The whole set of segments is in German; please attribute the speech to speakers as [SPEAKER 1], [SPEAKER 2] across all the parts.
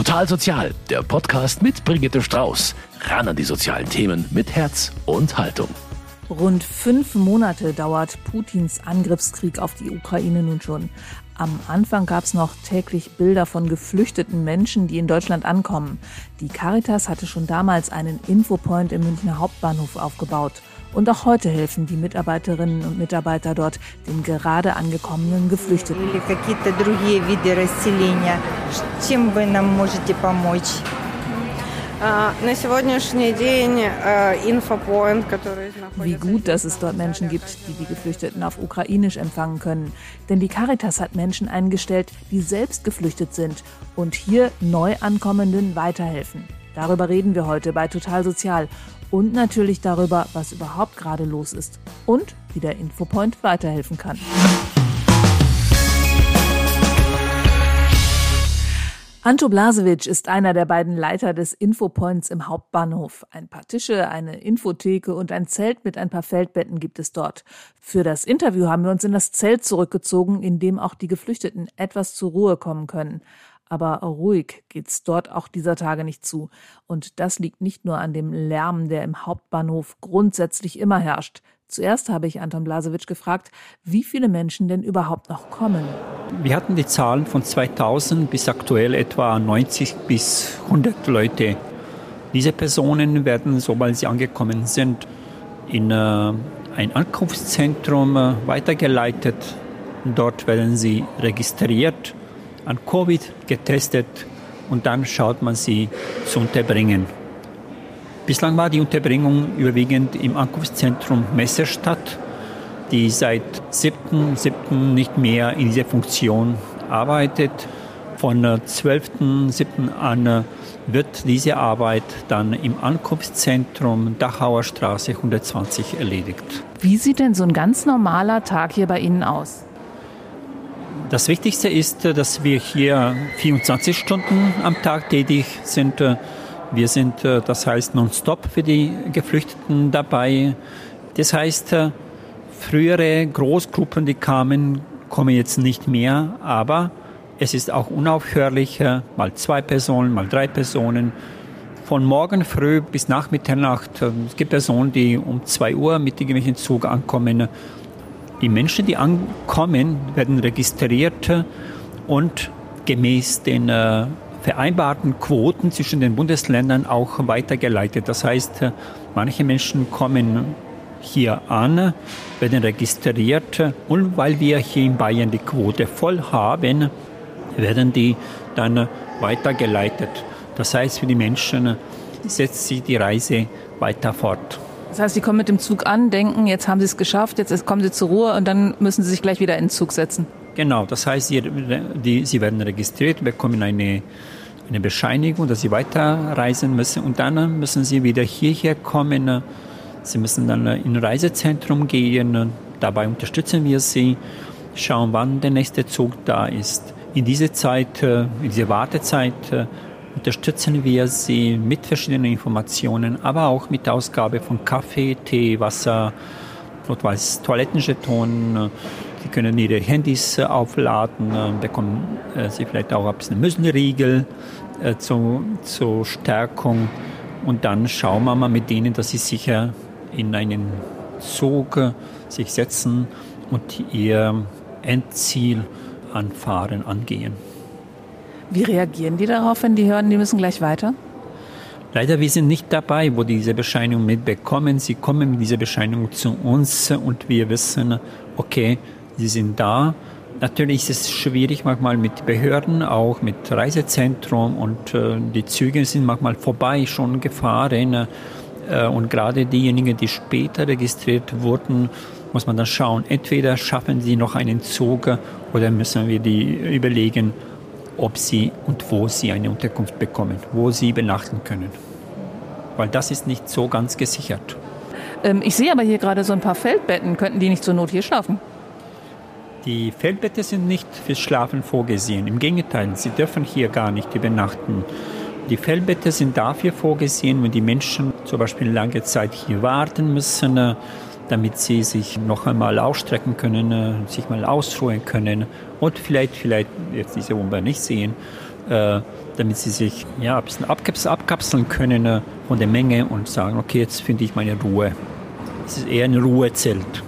[SPEAKER 1] Total Sozial, der Podcast mit Brigitte Strauß. Ran an die sozialen Themen mit Herz und Haltung.
[SPEAKER 2] Rund fünf Monate dauert Putins Angriffskrieg auf die Ukraine nun schon. Am Anfang gab es noch täglich Bilder von geflüchteten Menschen, die in Deutschland ankommen. Die Caritas hatte schon damals einen Infopoint im Münchner Hauptbahnhof aufgebaut. Und auch heute helfen die Mitarbeiterinnen und Mitarbeiter dort den gerade angekommenen Geflüchteten. Wie gut, dass es dort Menschen gibt, die die Geflüchteten auf Ukrainisch empfangen können. Denn die Caritas hat Menschen eingestellt, die selbst geflüchtet sind und hier neu ankommenden weiterhelfen. Darüber reden wir heute bei Total Sozial und natürlich darüber, was überhaupt gerade los ist und wie der Infopoint weiterhelfen kann. Anto Blasewitsch ist einer der beiden Leiter des Infopoints im Hauptbahnhof. Ein paar Tische, eine Infotheke und ein Zelt mit ein paar Feldbetten gibt es dort. Für das Interview haben wir uns in das Zelt zurückgezogen, in dem auch die Geflüchteten etwas zur Ruhe kommen können. Aber ruhig geht's dort auch dieser Tage nicht zu. Und das liegt nicht nur an dem Lärm, der im Hauptbahnhof grundsätzlich immer herrscht. Zuerst habe ich Anton Blasewitsch gefragt, wie viele Menschen denn überhaupt noch kommen.
[SPEAKER 3] Wir hatten die Zahlen von 2000 bis aktuell etwa 90 bis 100 Leute. Diese Personen werden, sobald sie angekommen sind, in äh, ein Ankunftszentrum äh, weitergeleitet. Dort werden sie registriert, an Covid getestet und dann schaut man sie zu unterbringen. Bislang war die Unterbringung überwiegend im Ankunftszentrum Messerstadt, die seit 7.7. nicht mehr in dieser Funktion arbeitet. Von 12.7. an wird diese Arbeit dann im Ankunftszentrum Dachauer Straße 120 erledigt.
[SPEAKER 2] Wie sieht denn so ein ganz normaler Tag hier bei Ihnen aus?
[SPEAKER 3] Das Wichtigste ist, dass wir hier 24 Stunden am Tag tätig sind. Wir sind, äh, das heißt, nonstop für die Geflüchteten dabei. Das heißt, äh, frühere Großgruppen, die kamen, kommen jetzt nicht mehr, aber es ist auch unaufhörlich, äh, mal zwei Personen, mal drei Personen. Von morgen früh bis nach Mitternacht. Es gibt Personen, die um zwei Uhr mit irgendwelchen Zug ankommen. Die Menschen, die ankommen, werden registriert und gemäß den vereinbarten Quoten zwischen den Bundesländern auch weitergeleitet. Das heißt, manche Menschen kommen hier an, werden registriert und weil wir hier in Bayern die Quote voll haben, werden die dann weitergeleitet. Das heißt, für die Menschen setzt sich die Reise weiter fort.
[SPEAKER 2] Das heißt, sie kommen mit dem Zug an, denken, jetzt haben sie es geschafft, jetzt kommen sie zur Ruhe und dann müssen sie sich gleich wieder in den Zug setzen.
[SPEAKER 3] Genau, das heißt, sie, die, sie werden registriert, bekommen eine, eine Bescheinigung, dass sie weiterreisen müssen und dann müssen sie wieder hierher kommen. Sie müssen dann in ein Reisezentrum gehen. Dabei unterstützen wir sie, schauen, wann der nächste Zug da ist. In dieser Zeit, in dieser Wartezeit unterstützen wir sie mit verschiedenen Informationen, aber auch mit der Ausgabe von Kaffee, Tee, Wasser, Toilettenjeton, Sie können Ihre Handys äh, aufladen, äh, bekommen äh, Sie vielleicht auch ein bisschen Müssenriegel zur, zur Stärkung. Und dann schauen wir mal mit denen, dass sie sicher in einen Zug sich setzen und ihr Endziel anfahren, angehen.
[SPEAKER 2] Wie reagieren die darauf, wenn die hören, die müssen gleich weiter?
[SPEAKER 3] Leider, wir sind nicht dabei, wo die diese Bescheinigung mitbekommen. Sie kommen mit dieser Bescheinigung zu uns und wir wissen, okay, Sie sind da. Natürlich ist es schwierig manchmal mit Behörden, auch mit Reisezentrum und äh, die Züge sind manchmal vorbei schon gefahren. Äh, und gerade diejenigen, die später registriert wurden, muss man dann schauen, entweder schaffen sie noch einen Zug oder müssen wir die überlegen, ob sie und wo sie eine Unterkunft bekommen, wo sie übernachten können. Weil das ist nicht so ganz gesichert.
[SPEAKER 2] Ähm, ich sehe aber hier gerade so ein paar Feldbetten. Könnten die nicht zur Not hier schlafen?
[SPEAKER 3] Die Feldbetten sind nicht fürs Schlafen vorgesehen. Im Gegenteil, sie dürfen hier gar nicht übernachten. Die Feldbetten sind dafür vorgesehen, wenn die Menschen zum Beispiel lange Zeit hier warten müssen, damit sie sich noch einmal ausstrecken können, sich mal ausruhen können und vielleicht, vielleicht jetzt diese Bombe nicht sehen, damit sie sich ja, ein bisschen abkapseln können von der Menge und sagen, okay, jetzt finde ich meine Ruhe. Es ist eher ein Ruhezelt.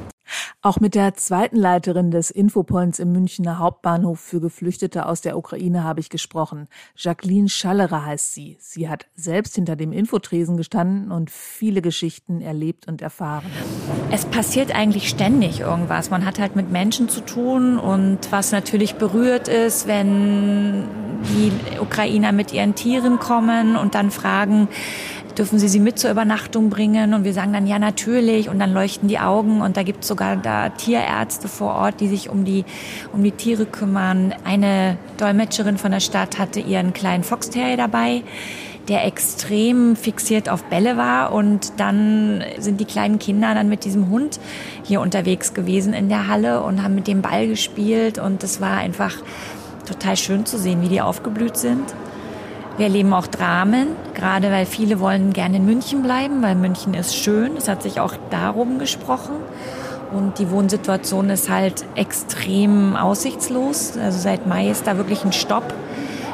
[SPEAKER 2] Auch mit der zweiten Leiterin des Infopoints im Münchner Hauptbahnhof für Geflüchtete aus der Ukraine habe ich gesprochen. Jacqueline Schallerer heißt sie. Sie hat selbst hinter dem Infotresen gestanden und viele Geschichten erlebt und erfahren.
[SPEAKER 4] Es passiert eigentlich ständig irgendwas. Man hat halt mit Menschen zu tun und was natürlich berührt ist, wenn die Ukrainer mit ihren Tieren kommen und dann fragen, dürfen Sie sie mit zur Übernachtung bringen? Und wir sagen dann, ja, natürlich. Und dann leuchten die Augen und da gibt es sogar da Tierärzte vor Ort, die sich um die, um die Tiere kümmern. Eine Dolmetscherin von der Stadt hatte ihren kleinen Foxterrier dabei der extrem fixiert auf Bälle war. Und dann sind die kleinen Kinder dann mit diesem Hund hier unterwegs gewesen in der Halle und haben mit dem Ball gespielt. Und es war einfach total schön zu sehen, wie die aufgeblüht sind. Wir erleben auch Dramen, gerade weil viele wollen gerne in München bleiben, weil München ist schön. Es hat sich auch darum gesprochen. Und die Wohnsituation ist halt extrem aussichtslos. Also seit Mai ist da wirklich ein Stopp,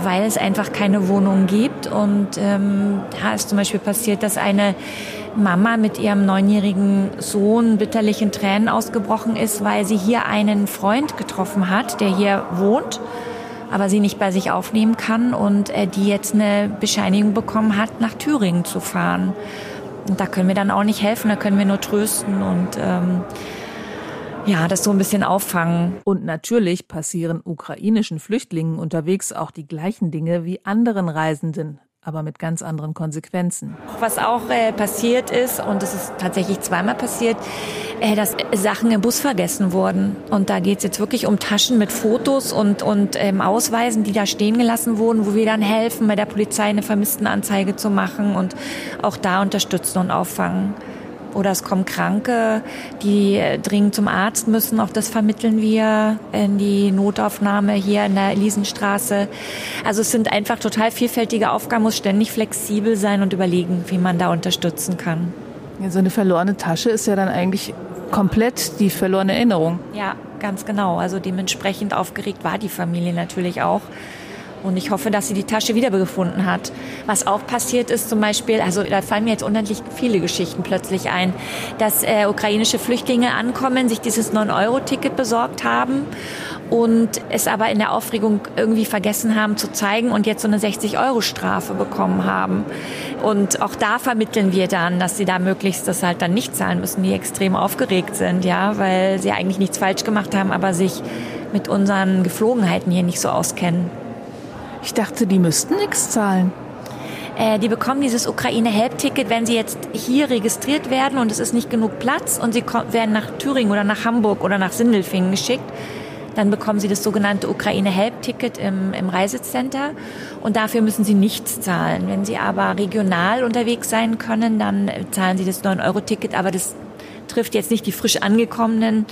[SPEAKER 4] weil es einfach keine Wohnungen gibt. Und ähm, da ist zum Beispiel passiert, dass eine Mama mit ihrem neunjährigen Sohn bitterlich in Tränen ausgebrochen ist, weil sie hier einen Freund getroffen hat, der hier wohnt aber sie nicht bei sich aufnehmen kann und äh, die jetzt eine Bescheinigung bekommen hat, nach Thüringen zu fahren. Und da können wir dann auch nicht helfen, da können wir nur trösten und ähm, ja, das so ein bisschen auffangen.
[SPEAKER 2] Und natürlich passieren ukrainischen Flüchtlingen unterwegs auch die gleichen Dinge wie anderen Reisenden aber mit ganz anderen Konsequenzen.
[SPEAKER 4] Was auch äh, passiert ist, und es ist tatsächlich zweimal passiert, äh, dass Sachen im Bus vergessen wurden. Und da geht es jetzt wirklich um Taschen mit Fotos und, und ähm, Ausweisen, die da stehen gelassen wurden, wo wir dann helfen, bei der Polizei eine Vermisstenanzeige zu machen und auch da unterstützen und auffangen. Oder es kommen Kranke, die äh, dringend zum Arzt müssen. Auch das vermitteln wir in die Notaufnahme hier in der Elisenstraße. Also es sind einfach total vielfältige Aufgaben, muss ständig flexibel sein und überlegen, wie man da unterstützen kann.
[SPEAKER 2] Ja, so eine verlorene Tasche ist ja dann eigentlich komplett die verlorene Erinnerung.
[SPEAKER 4] Ja, ganz genau. Also dementsprechend aufgeregt war die Familie natürlich auch. Und ich hoffe, dass sie die Tasche wiedergefunden hat. Was auch passiert ist zum Beispiel, also da fallen mir jetzt unendlich viele Geschichten plötzlich ein, dass äh, ukrainische Flüchtlinge ankommen, sich dieses 9-Euro-Ticket besorgt haben und es aber in der Aufregung irgendwie vergessen haben zu zeigen und jetzt so eine 60-Euro-Strafe bekommen haben. Und auch da vermitteln wir dann, dass sie da möglichst das halt dann nicht zahlen müssen, die extrem aufgeregt sind, ja, weil sie eigentlich nichts falsch gemacht haben, aber sich mit unseren Geflogenheiten hier nicht so auskennen.
[SPEAKER 2] Ich dachte, die müssten nichts zahlen.
[SPEAKER 4] Äh, die bekommen dieses Ukraine-Help-Ticket, wenn sie jetzt hier registriert werden und es ist nicht genug Platz und sie werden nach Thüringen oder nach Hamburg oder nach Sindelfingen geschickt. Dann bekommen sie das sogenannte Ukraine-Help-Ticket im, im Reisecenter und dafür müssen sie nichts zahlen. Wenn sie aber regional unterwegs sein können, dann zahlen sie das 9-Euro-Ticket, aber das trifft jetzt nicht die frisch angekommenen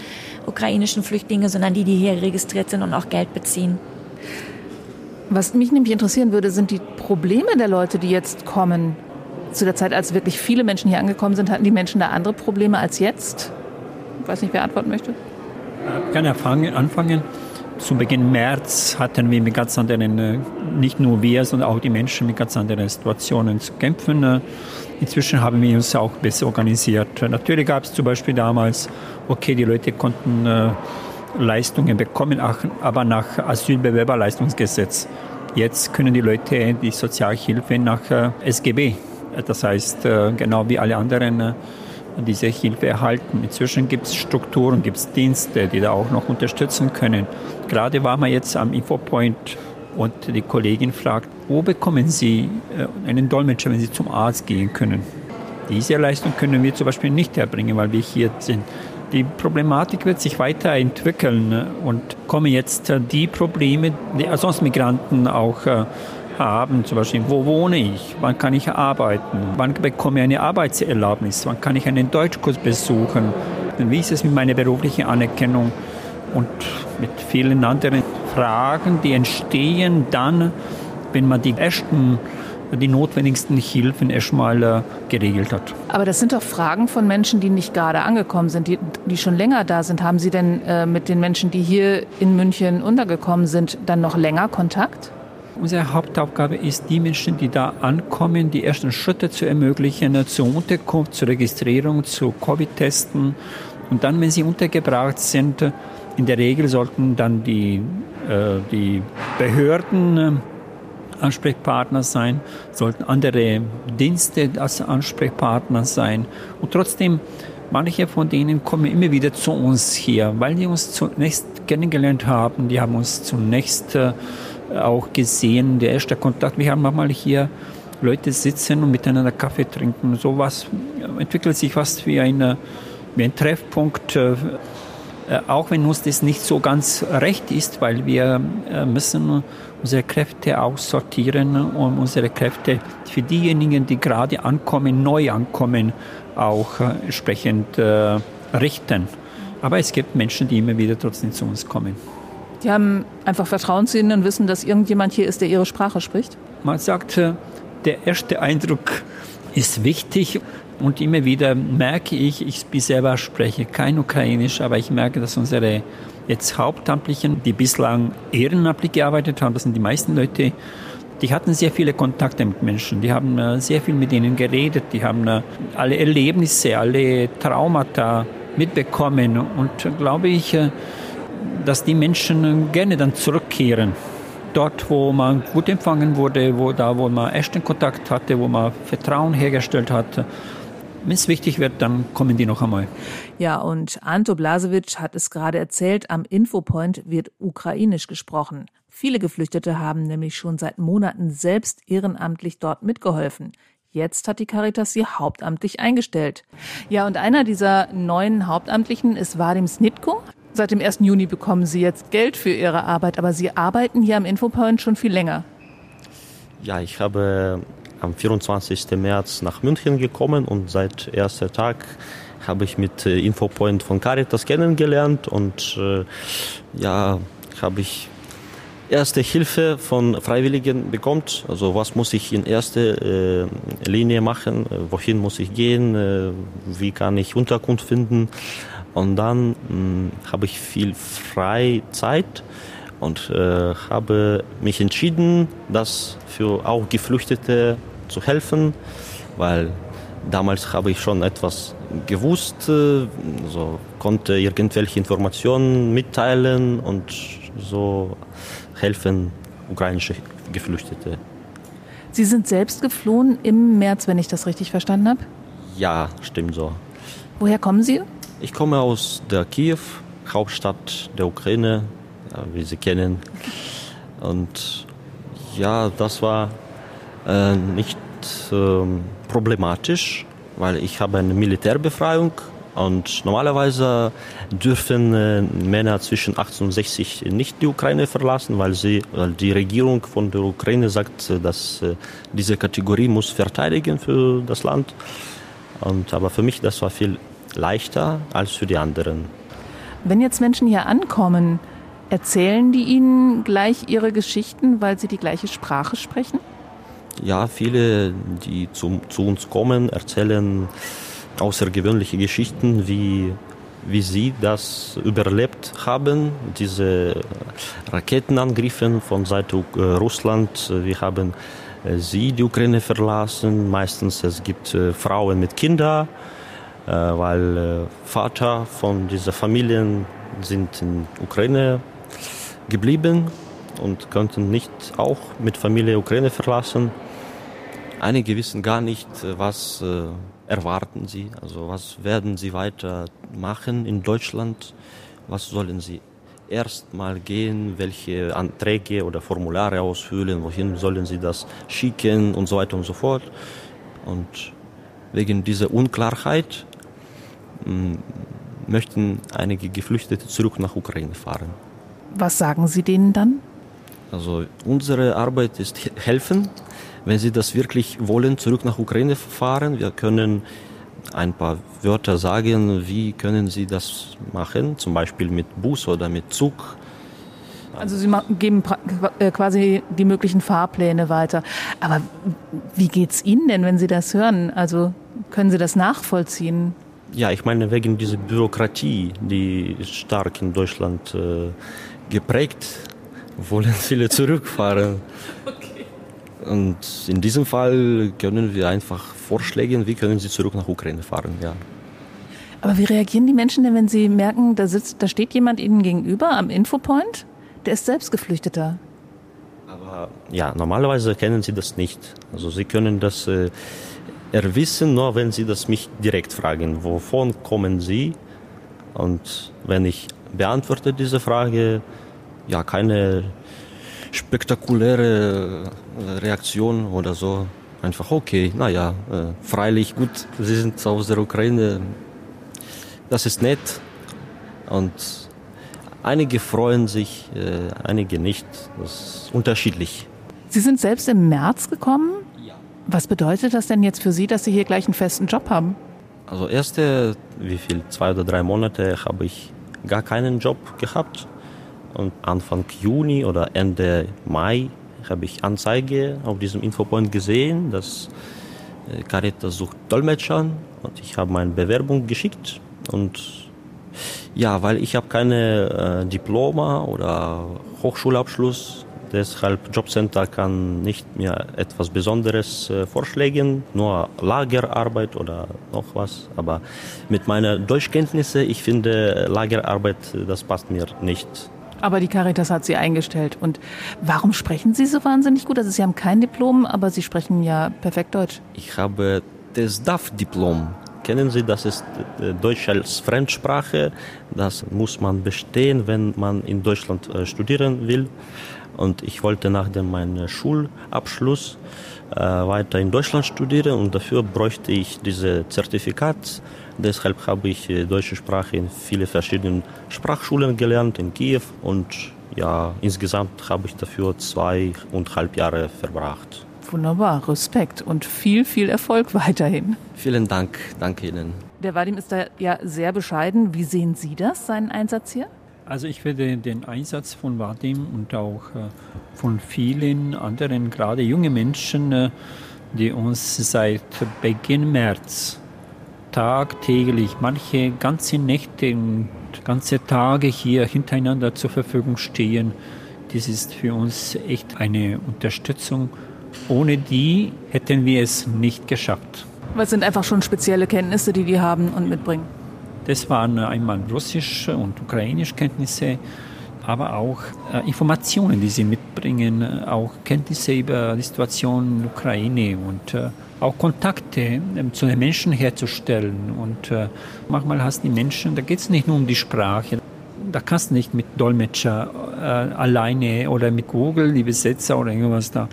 [SPEAKER 4] ukrainischen Flüchtlinge, sondern die, die hier registriert sind und auch Geld beziehen.
[SPEAKER 2] Was mich nämlich interessieren würde, sind die Probleme der Leute, die jetzt kommen. Zu der Zeit, als wirklich viele Menschen hier angekommen sind, hatten die Menschen da andere Probleme als jetzt? Ich weiß nicht, wer antworten möchte.
[SPEAKER 3] Ich kann anfangen. Zu Beginn März hatten wir mit ganz anderen, äh, nicht nur wir, sondern auch die Menschen mit ganz anderen Situationen zu kämpfen. Äh, inzwischen haben wir uns auch besser organisiert. Natürlich gab es zum Beispiel damals, okay, die Leute konnten äh, Leistungen bekommen, aber nach Asylbewerberleistungsgesetz. Jetzt können die Leute die Sozialhilfe nach äh, SGB, das heißt äh, genau wie alle anderen, äh, diese Hilfe erhalten. Inzwischen gibt es Strukturen, gibt es Dienste, die da auch noch unterstützen können. Gerade waren wir jetzt am Infopoint und die Kollegin fragt, wo bekommen Sie einen Dolmetscher, wenn Sie zum Arzt gehen können? Diese Leistung können wir zum Beispiel nicht erbringen, weil wir hier sind. Die Problematik wird sich weiterentwickeln ne? und kommen jetzt äh, die Probleme, die sonst Migranten auch äh, haben, zum Beispiel, wo wohne ich, wann kann ich arbeiten, wann bekomme ich eine Arbeitserlaubnis, wann kann ich einen Deutschkurs besuchen, wie ist es mit meiner beruflichen Anerkennung? Und mit vielen anderen Fragen, die entstehen dann, wenn man die ersten die notwendigsten Hilfen erstmal äh, geregelt hat.
[SPEAKER 2] Aber das sind doch Fragen von Menschen, die nicht gerade angekommen sind, die, die schon länger da sind. Haben Sie denn äh, mit den Menschen, die hier in München untergekommen sind, dann noch länger Kontakt?
[SPEAKER 3] Unsere Hauptaufgabe ist, die Menschen, die da ankommen, die ersten Schritte zu ermöglichen, äh, zur Unterkunft, zur Registrierung, zu Covid-Testen. Und dann, wenn sie untergebracht sind, in der Regel sollten dann die, äh, die Behörden äh, Ansprechpartner sein, sollten andere Dienste als Ansprechpartner sein. Und trotzdem, manche von denen kommen immer wieder zu uns hier, weil die uns zunächst kennengelernt haben. Die haben uns zunächst äh, auch gesehen, der erste Kontakt. Wir haben manchmal hier Leute sitzen und miteinander Kaffee trinken. So was entwickelt sich fast wie, eine, wie ein Treffpunkt. Äh, äh, auch wenn uns das nicht so ganz recht ist, weil wir müssen unsere Kräfte aussortieren und unsere Kräfte für diejenigen, die gerade ankommen, neu ankommen, auch entsprechend richten. Aber es gibt Menschen, die immer wieder trotzdem zu uns kommen.
[SPEAKER 2] Die haben einfach Vertrauen zu Ihnen und wissen, dass irgendjemand hier ist, der Ihre Sprache spricht?
[SPEAKER 3] Man sagt, äh, der erste Eindruck ist wichtig und immer wieder merke ich, ich selber spreche kein Ukrainisch, aber ich merke, dass unsere jetzt Hauptamtlichen, die bislang ehrenamtlich gearbeitet haben, das sind die meisten Leute, die hatten sehr viele Kontakte mit Menschen, die haben äh, sehr viel mit ihnen geredet, die haben äh, alle Erlebnisse, alle Traumata mitbekommen und glaube ich, dass die Menschen gerne dann zurückkehren. Dort, wo man gut empfangen wurde, wo da, wo man echten Kontakt hatte, wo man Vertrauen hergestellt hat. Wenn es wichtig wird, dann kommen die noch einmal.
[SPEAKER 2] Ja, und Anto Blasewitsch hat es gerade erzählt, am Infopoint wird ukrainisch gesprochen. Viele Geflüchtete haben nämlich schon seit Monaten selbst ehrenamtlich dort mitgeholfen. Jetzt hat die Caritas sie hauptamtlich eingestellt. Ja, und einer dieser neuen Hauptamtlichen ist Vadim Snitko. Seit dem 1. Juni bekommen Sie jetzt Geld für Ihre Arbeit, aber Sie arbeiten hier am Infopoint schon viel länger.
[SPEAKER 5] Ja, ich habe am 24. März nach München gekommen und seit erster Tag habe ich mit äh, Infopoint von Caritas kennengelernt und äh, ja, habe ich erste Hilfe von Freiwilligen bekommt. Also was muss ich in erster äh, Linie machen, wohin muss ich gehen, äh, wie kann ich Unterkunft finden. Und dann habe ich viel Freizeit und äh, habe mich entschieden, das für auch Geflüchtete zu helfen, weil damals habe ich schon etwas gewusst, äh, so konnte irgendwelche Informationen mitteilen und so helfen ukrainische Geflüchtete.
[SPEAKER 2] Sie sind selbst geflohen im März, wenn ich das richtig verstanden habe?
[SPEAKER 5] Ja, stimmt so.
[SPEAKER 2] Woher kommen Sie?
[SPEAKER 5] Ich komme aus der Kiew, Hauptstadt der Ukraine, wie Sie kennen. Und ja, das war äh, nicht äh, problematisch, weil ich habe eine Militärbefreiung und normalerweise dürfen äh, Männer zwischen 18 und 60 nicht die Ukraine verlassen, weil, sie, weil die Regierung von der Ukraine sagt, äh, dass äh, diese Kategorie muss verteidigen für das Land. Und, aber für mich das war viel leichter als für die anderen.
[SPEAKER 2] Wenn jetzt Menschen hier ankommen, erzählen die ihnen gleich ihre Geschichten, weil sie die gleiche Sprache sprechen?
[SPEAKER 5] Ja, viele, die zu, zu uns kommen, erzählen außergewöhnliche Geschichten, wie, wie sie das überlebt haben, diese Raketenangriffe von Seite äh, Russland. Wir haben äh, sie die Ukraine verlassen. Meistens es gibt äh, Frauen mit Kindern äh, weil äh, Vater von dieser Familien sind in Ukraine geblieben und konnten nicht auch mit Familie Ukraine verlassen. Einige wissen gar nicht, äh, was erwarten sie, also was werden sie weiter machen in Deutschland, was sollen sie erstmal gehen, welche Anträge oder Formulare ausfüllen, wohin sollen sie das schicken und so weiter und so fort. Und wegen dieser Unklarheit möchten einige Geflüchtete zurück nach Ukraine fahren.
[SPEAKER 2] Was sagen Sie denen dann?
[SPEAKER 5] Also unsere Arbeit ist helfen, wenn sie das wirklich wollen, zurück nach Ukraine fahren. Wir können ein paar Wörter sagen, wie können sie das machen, zum Beispiel mit Bus oder mit Zug.
[SPEAKER 2] Also Sie geben äh, quasi die möglichen Fahrpläne weiter. Aber wie geht es Ihnen denn, wenn Sie das hören? Also können Sie das nachvollziehen?
[SPEAKER 5] Ja, ich meine, wegen dieser Bürokratie, die stark in Deutschland äh, geprägt, wollen viele zurückfahren. Und in diesem Fall können wir einfach vorschlagen, wie können sie zurück nach Ukraine fahren, ja.
[SPEAKER 2] Aber wie reagieren die Menschen denn, wenn sie merken, da sitzt, da steht jemand ihnen gegenüber am Infopoint, der ist selbst Geflüchteter?
[SPEAKER 5] Aber ja, normalerweise kennen sie das nicht. Also sie können das äh, erwissen, nur wenn sie das mich direkt fragen, wovon kommen sie? Und wenn ich beantworte diese Frage, ja, keine spektakuläre äh, Reaktion oder so. Einfach okay, naja, äh, freilich gut, Sie sind aus der Ukraine, das ist nett. Und einige freuen sich, äh, einige nicht. Das ist unterschiedlich.
[SPEAKER 2] Sie sind selbst im März gekommen? Ja. Was bedeutet das denn jetzt für Sie, dass Sie hier gleich einen festen Job haben?
[SPEAKER 5] Also erste, wie viel, zwei oder drei Monate habe ich gar keinen Job gehabt. Und Anfang Juni oder Ende Mai habe ich Anzeige auf diesem Infopoint gesehen, dass äh, Caritas sucht Dolmetscher und ich habe meine Bewerbung geschickt und ja, weil ich habe keine äh, Diploma oder Hochschulabschluss, deshalb Jobcenter kann nicht mehr etwas Besonderes äh, vorschlagen, nur Lagerarbeit oder noch was. Aber mit meiner Deutschkenntnisse, ich finde Lagerarbeit, das passt mir nicht.
[SPEAKER 2] Aber die Caritas hat Sie eingestellt. Und warum sprechen Sie so wahnsinnig gut? Also Sie haben kein Diplom, aber Sie sprechen ja perfekt Deutsch.
[SPEAKER 5] Ich habe das DAF-Diplom. Kennen Sie, das ist äh, Deutsch als Fremdsprache. Das muss man bestehen, wenn man in Deutschland äh, studieren will. Und ich wollte nach dem meinem Schulabschluss äh, weiter in Deutschland studieren und dafür bräuchte ich dieses Zertifikat. Deshalb habe ich äh, deutsche Sprache in viele verschiedenen Sprachschulen gelernt in Kiew und ja, insgesamt habe ich dafür zweieinhalb Jahre verbracht.
[SPEAKER 2] Wunderbar, Respekt und viel, viel Erfolg weiterhin.
[SPEAKER 5] Vielen Dank, danke Ihnen.
[SPEAKER 2] Der Vadim ist da ja sehr bescheiden. Wie sehen Sie das, seinen Einsatz hier?
[SPEAKER 3] Also ich werde den Einsatz von Vadim und auch äh, von vielen anderen, gerade junge Menschen, äh, die uns seit Beginn März tagtäglich, manche ganze Nächte und ganze Tage hier hintereinander zur Verfügung stehen. Das ist für uns echt eine Unterstützung. Ohne die hätten wir es nicht geschafft.
[SPEAKER 2] Was sind einfach schon spezielle Kenntnisse, die die haben und mitbringen?
[SPEAKER 3] Das waren einmal russische und ukrainische Kenntnisse, aber auch äh, Informationen, die sie mitbringen, auch Kenntnisse über die Situation in der Ukraine und äh, auch Kontakte ähm, zu den Menschen herzustellen. Und äh, manchmal hast die Menschen, da geht es nicht nur um die Sprache, da kannst du nicht mit Dolmetscher äh, alleine oder mit Google, die Besetzer oder irgendwas da,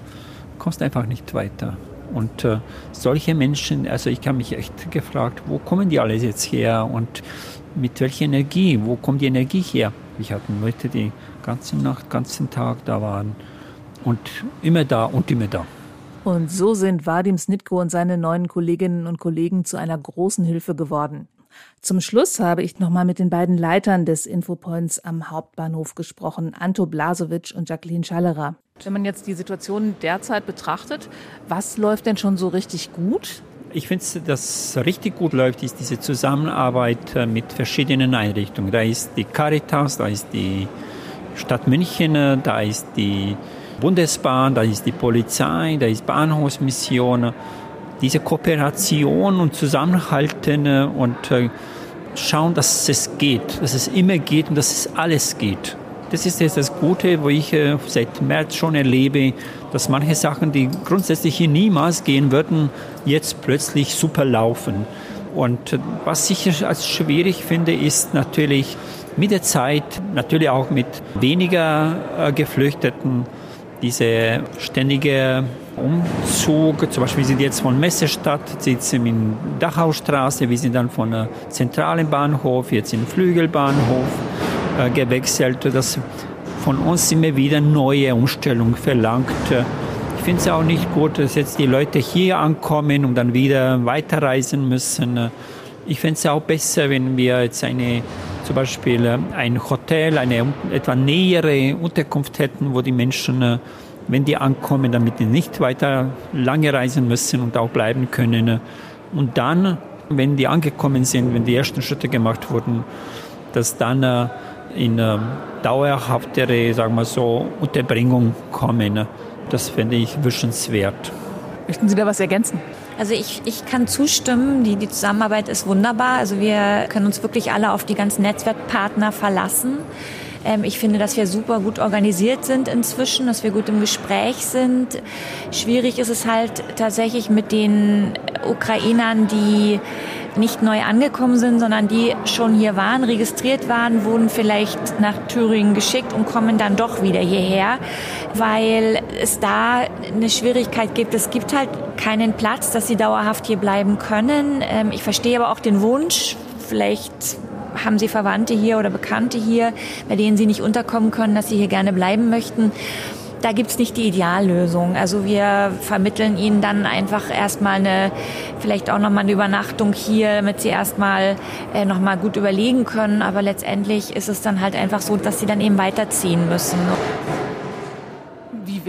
[SPEAKER 3] kommst einfach nicht weiter. Und äh, solche Menschen, also ich habe mich echt gefragt, wo kommen die alles jetzt her und mit welcher Energie, wo kommt die Energie her? Ich hatte Leute, die ganze Nacht, ganzen Tag da waren und immer da und immer da.
[SPEAKER 2] Und so sind Vadim Snitko und seine neuen Kolleginnen und Kollegen zu einer großen Hilfe geworden. Zum Schluss habe ich nochmal mit den beiden Leitern des Infopoints am Hauptbahnhof gesprochen, Anto Blasovic und Jacqueline Schallerer. Wenn man jetzt die Situation derzeit betrachtet, was läuft denn schon so richtig gut?
[SPEAKER 3] Ich finde, dass richtig gut läuft, ist diese Zusammenarbeit äh, mit verschiedenen Einrichtungen. Da ist die Caritas, da ist die Stadt München, äh, da ist die Bundesbahn, da ist die Polizei, da ist Bahnhofsmission. Diese Kooperation und Zusammenhalten äh, und äh, schauen, dass es geht, dass es immer geht und dass es alles geht. Das ist jetzt das Gute, wo ich äh, seit März schon erlebe, dass manche Sachen, die grundsätzlich hier niemals gehen würden, jetzt plötzlich super laufen. Und was ich als schwierig finde, ist natürlich mit der Zeit, natürlich auch mit weniger Geflüchteten, diese ständige Umzug, zum Beispiel wir sind jetzt von Messestadt, sitzen in Dachaustraße, wir sind dann von der zentralen Bahnhof jetzt in Flügelbahnhof äh, gewechselt. Das von uns immer wieder neue Umstellung verlangt. Ich finde es auch nicht gut, dass jetzt die Leute hier ankommen und dann wieder weiterreisen müssen. Ich fände es auch besser, wenn wir jetzt eine zum Beispiel äh, ein Hotel, eine etwa nähere Unterkunft hätten, wo die Menschen, äh, wenn die ankommen, damit die nicht weiter lange reisen müssen und auch bleiben können. Und dann, wenn die angekommen sind, wenn die ersten Schritte gemacht wurden, dass dann äh, in dauerhaftere, sagen wir so, Unterbringung kommen. Das fände ich wünschenswert.
[SPEAKER 2] Möchten Sie da was ergänzen?
[SPEAKER 4] Also ich, ich kann zustimmen, die, die Zusammenarbeit ist wunderbar. Also wir können uns wirklich alle auf die ganzen Netzwerkpartner verlassen. Ähm, ich finde, dass wir super gut organisiert sind inzwischen, dass wir gut im Gespräch sind. Schwierig ist es halt tatsächlich mit den Ukrainern, die nicht neu angekommen sind, sondern die schon hier waren, registriert waren, wurden vielleicht nach Thüringen geschickt und kommen dann doch wieder hierher, weil es da eine Schwierigkeit gibt. Es gibt halt keinen Platz, dass sie dauerhaft hier bleiben können. Ähm, ich verstehe aber auch den Wunsch, vielleicht haben Sie Verwandte hier oder Bekannte hier, bei denen Sie nicht unterkommen können, dass Sie hier gerne bleiben möchten da gibt's nicht die Ideallösung. Also wir vermitteln ihnen dann einfach erstmal eine, vielleicht auch nochmal eine Übernachtung hier, damit sie erstmal äh, nochmal gut überlegen können. Aber letztendlich ist es dann halt einfach so, dass sie dann eben weiterziehen müssen.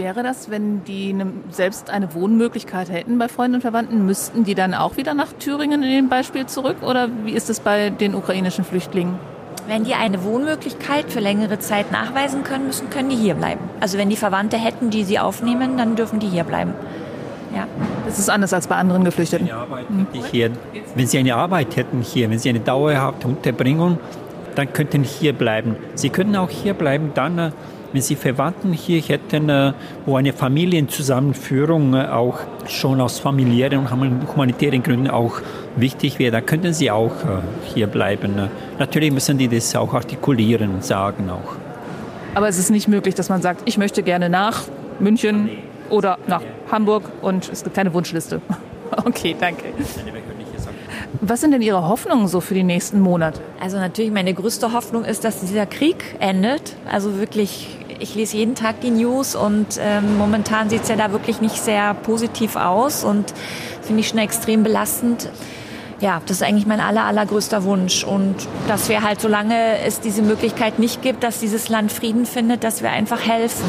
[SPEAKER 2] Wäre das, wenn die ne, selbst eine Wohnmöglichkeit hätten bei Freunden und Verwandten? Müssten die dann auch wieder nach Thüringen in dem Beispiel zurück? Oder wie ist es bei den ukrainischen Flüchtlingen?
[SPEAKER 4] Wenn die eine Wohnmöglichkeit für längere Zeit nachweisen können müssen, können die hier bleiben. Also wenn die Verwandte hätten, die sie aufnehmen, dann dürfen die hier bleiben.
[SPEAKER 2] Ja. Das ist anders als bei anderen Geflüchteten.
[SPEAKER 3] Wenn sie eine Arbeit hätten hier, wenn sie eine dauerhafte Unterbringung, dann könnten sie hier bleiben. Sie können auch hier bleiben, dann äh, wenn Sie Verwandten hier hätten, äh, wo eine Familienzusammenführung äh, auch schon aus familiären und humanitären Gründen auch wichtig wäre, dann könnten Sie auch äh, hier bleiben. Natürlich müssen die das auch artikulieren und sagen auch.
[SPEAKER 2] Aber es ist nicht möglich, dass man sagt, ich möchte gerne nach München oder nach Hamburg und es gibt keine Wunschliste. Okay, danke. Was sind denn Ihre Hoffnungen so für die nächsten Monate?
[SPEAKER 4] Also natürlich meine größte Hoffnung ist, dass dieser Krieg endet. Also wirklich ich lese jeden Tag die News und ähm, momentan sieht es ja da wirklich nicht sehr positiv aus und finde ich schon extrem belastend. Ja, das ist eigentlich mein aller, allergrößter Wunsch. Und dass wir halt, solange es diese Möglichkeit nicht gibt, dass dieses Land Frieden findet, dass wir einfach helfen.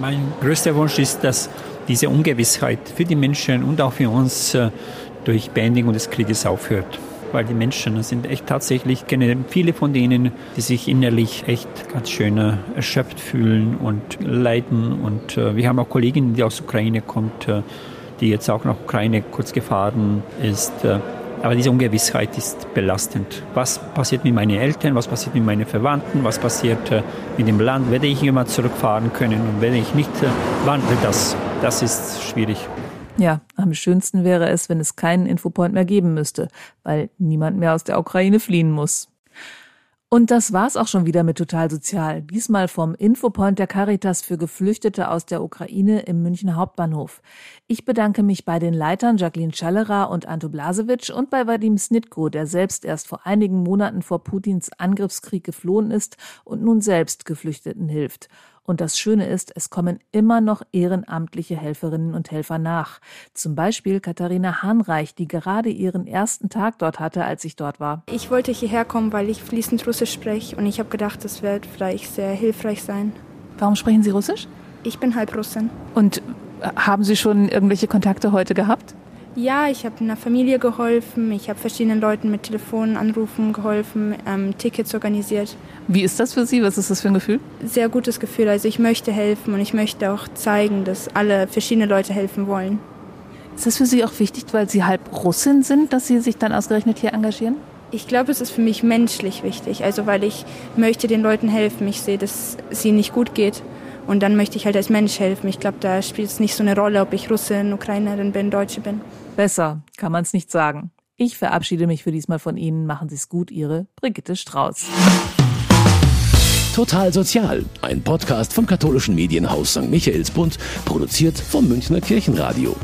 [SPEAKER 3] Mein größter Wunsch ist, dass diese Ungewissheit für die Menschen und auch für uns äh, durch Beendigung des Krieges aufhört weil die Menschen sind echt tatsächlich, kenne viele von denen, die sich innerlich echt ganz schön äh, erschöpft fühlen und leiden. Und äh, wir haben auch Kolleginnen, die aus Ukraine kommt, äh, die jetzt auch nach Ukraine kurz gefahren ist. Äh, aber diese Ungewissheit ist belastend. Was passiert mit meinen Eltern? Was passiert mit meinen Verwandten? Was passiert äh, mit dem Land? Werde ich immer zurückfahren können? Und werde ich nicht, äh, wann wird das? Das ist schwierig.
[SPEAKER 2] Ja, am schönsten wäre es, wenn es keinen Infopoint mehr geben müsste, weil niemand mehr aus der Ukraine fliehen muss. Und das war's auch schon wieder mit Total Sozial. Diesmal vom Infopoint der Caritas für Geflüchtete aus der Ukraine im München Hauptbahnhof. Ich bedanke mich bei den Leitern Jacqueline Schallerer und Anto Blasewitsch und bei Vadim Snitko, der selbst erst vor einigen Monaten vor Putins Angriffskrieg geflohen ist und nun selbst Geflüchteten hilft. Und das Schöne ist, es kommen immer noch ehrenamtliche Helferinnen und Helfer nach. Zum Beispiel Katharina Hahnreich, die gerade ihren ersten Tag dort hatte, als ich dort war.
[SPEAKER 6] Ich wollte hierher kommen, weil ich fließend Russisch spreche und ich habe gedacht, das wird vielleicht sehr hilfreich sein.
[SPEAKER 2] Warum sprechen Sie Russisch?
[SPEAKER 6] Ich bin halb Russin.
[SPEAKER 2] Und haben Sie schon irgendwelche Kontakte heute gehabt?
[SPEAKER 6] Ja, ich habe einer Familie geholfen, ich habe verschiedenen Leuten mit Telefonanrufen geholfen, ähm, Tickets organisiert.
[SPEAKER 2] Wie ist das für Sie? Was ist das für ein Gefühl?
[SPEAKER 6] Sehr gutes Gefühl. Also ich möchte helfen und ich möchte auch zeigen, dass alle verschiedene Leute helfen wollen.
[SPEAKER 2] Ist das für Sie auch wichtig, weil Sie halb Russin sind, dass Sie sich dann ausgerechnet hier engagieren?
[SPEAKER 6] Ich glaube, es ist für mich menschlich wichtig, also weil ich möchte den Leuten helfen. Ich sehe, dass es ihnen nicht gut geht und dann möchte ich halt als Mensch helfen. Ich glaube, da spielt es nicht so eine Rolle, ob ich Russin, Ukrainerin bin, Deutsche bin.
[SPEAKER 2] Besser kann man es nicht sagen. Ich verabschiede mich für diesmal von Ihnen. Machen Sie es gut, Ihre Brigitte Strauß.
[SPEAKER 1] Total Sozial, ein Podcast vom katholischen Medienhaus St. Michaelsbund, produziert vom Münchner Kirchenradio.